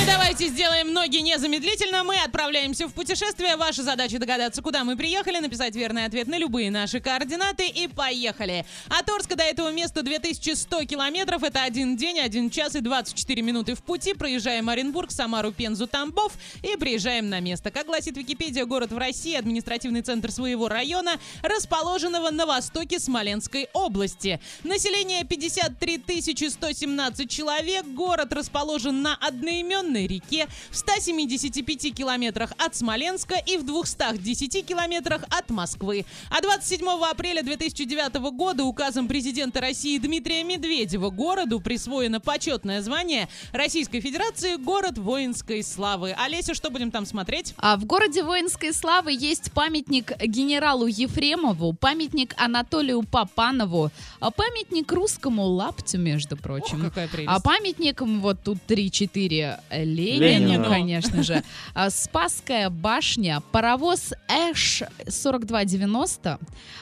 и давайте сделаем ноги незамедлительно. Мы отправляемся в путешествие. Ваша задача догадаться, куда мы приехали, написать верный ответ на любые наши координаты и поехали. От Орска до этого места 2100 километров. Это один день, один час и 24 минуты в пути. Проезжаем Оренбург, Самару, Пензу, Тамбов и приезжаем на место. Как гласит Википедия, город в России, административный центр своего района, расположенного на востоке Смоленской области. Население 53 117 человек. Город расположен на одноименной реке в 175 километрах от Смоленска и в 210 километрах от Москвы. А 27 апреля 2009 года указом президента России Дмитрия Медведева городу присвоено почетное звание Российской Федерации «Город воинской славы». Олеся, что будем там смотреть? А в городе воинской славы есть памятник генералу Ефремову, памятник Анатолию Папанову, а памятник русскому лаптю, между прочим. Ох, какая прелесть. А памятникам вот тут 3-4 Ленину, Ленину. конечно же. А, Спасская башня, паровоз Эш 4290,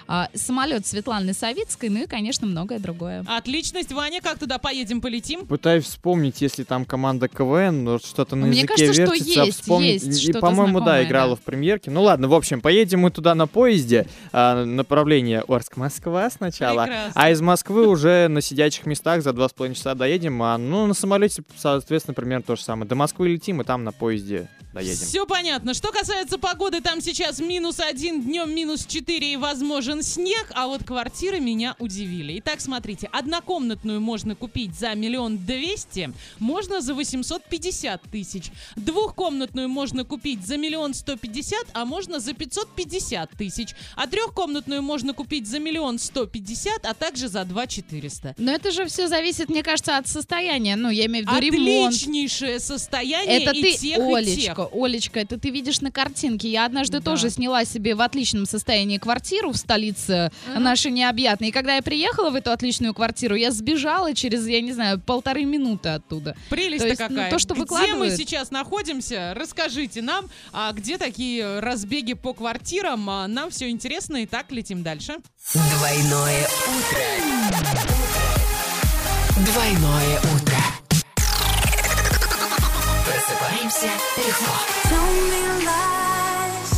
а, самолет Светланы Савицкой, ну и, конечно, многое другое. Отличность, Ваня, как туда поедем, полетим? Пытаюсь вспомнить, если там команда КВН, но что-то на Мне языке кажется, что вертится, есть, вспомнить. есть И, по-моему, да, играла да. в премьерке. Ну ладно, в общем, поедем мы туда на поезде. а, направление Орск-Москва сначала. Прекрасно. А из Москвы уже на сидячих местах за два с половиной часа доедем. А, ну, на самолете, соответственно, примерно то же самое. До Москвы летим, и там на поезде доедем. Все понятно. Что касается погоды, там сейчас минус один, днем минус 4 и возможен снег, а вот квартиры меня удивили. Итак, смотрите, однокомнатную можно купить за миллион двести, можно за 850 тысяч. Двухкомнатную можно купить за миллион сто пятьдесят, а можно за 550 тысяч. А трехкомнатную можно купить за миллион сто пятьдесят, а также за два четыреста. Но это же все зависит, мне кажется, от состояния. Ну, я имею в виду ремонт. Отличнейшее состояние Это и ты, тех, и тех. Олечка, это ты видишь на картинке. Я однажды Да. тоже сняла себе в отличном состоянии квартиру в столице Ага. нашей необъятной. И когда я приехала в эту отличную квартиру, я сбежала через, я не знаю, полторы минуты оттуда. Прелесть-то То есть, ну, какая. то, что где мы сейчас находимся, расскажите нам, а где такие разбеги по квартирам. А, Нам все интересно, и так летим дальше. Двойное утро. Двойное утро. you said before. Told me lies.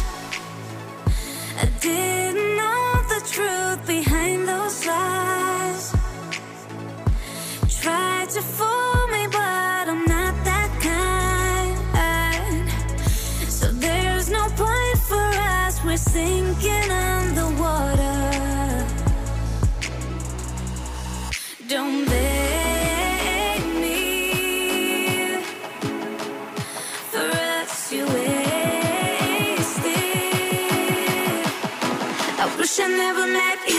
I didn't know the truth behind those lies. Tried to fool me, but I'm not that kind. So there's no point for us. We're sinking. I never met. You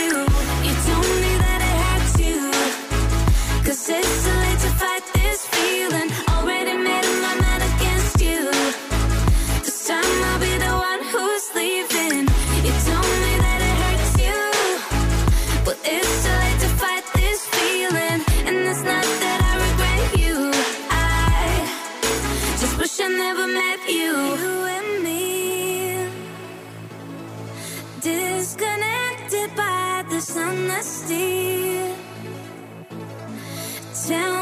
dishonesty. Tell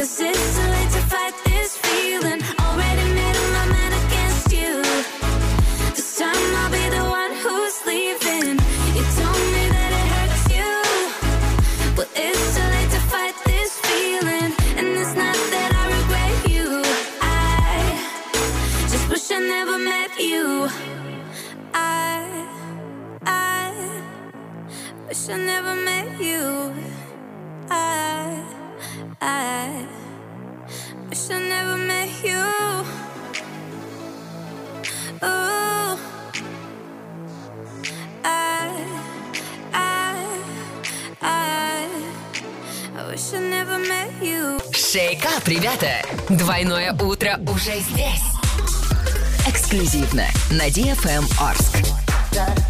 Cause it's too late to fight this feeling. I never met you. I, I wish I never met you. Ooh, I, I, I, I wish I never met you. Шейкап, ребята! Двойное утро уже здесь. Эксклюзивно на DFM Орск.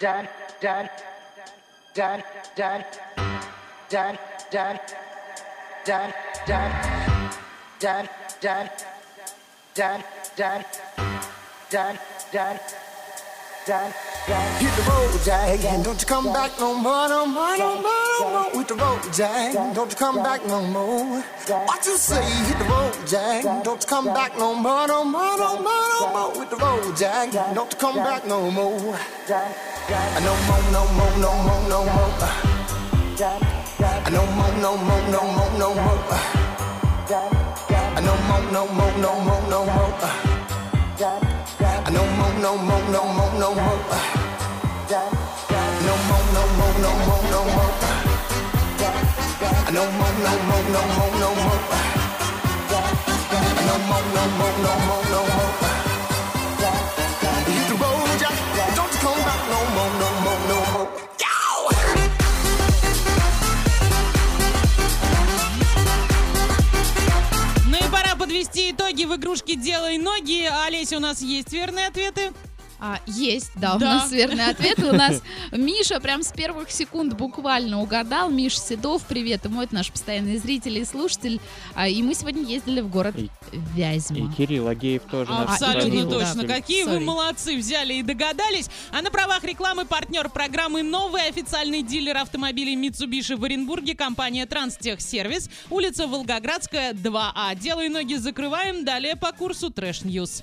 Dad, dad, dad, dad, dad, dad, dad, dad, dad, dad, dad, dad, dad, dad, dad, dad. Hit the road, Jack, and don't you come back no more, no more, no more, no more. With the road, Jack, don't you come back no more. What you say? Hit the road, Jack, don't you come back no more, no more, no more, no more. With the road, Jack, don't you come back no more. No more, no more, no more, no more. No more, no more, no more, no more. No more, no more, no more, no more. No more, no more, no more, no more. No more, no more, no more, no more. No more, no more, no more, no more. No more, no more, no more, no more. В игрушке «Делай ноги». Олеся, у нас есть верные ответы? А, есть, да, у Да. нас верный ответ. У нас Миша прям с первых секунд буквально угадал. Миш Седов, привет ему, это наш постоянный зритель и слушатель. А, И мы сегодня ездили в город И- И Вязьма. Кирилл Агеев тоже. наш Абсолютно Кирилл, точно. да. Какие вы Sorry. молодцы, взяли и догадались. А на правах рекламы партнер программы новый официальный дилер автомобилей Mitsubishi в Оренбурге, компания Транстехсервис, улица Волгоградская, 2А. Делай ноги, закрываем. Далее по курсу Trash News.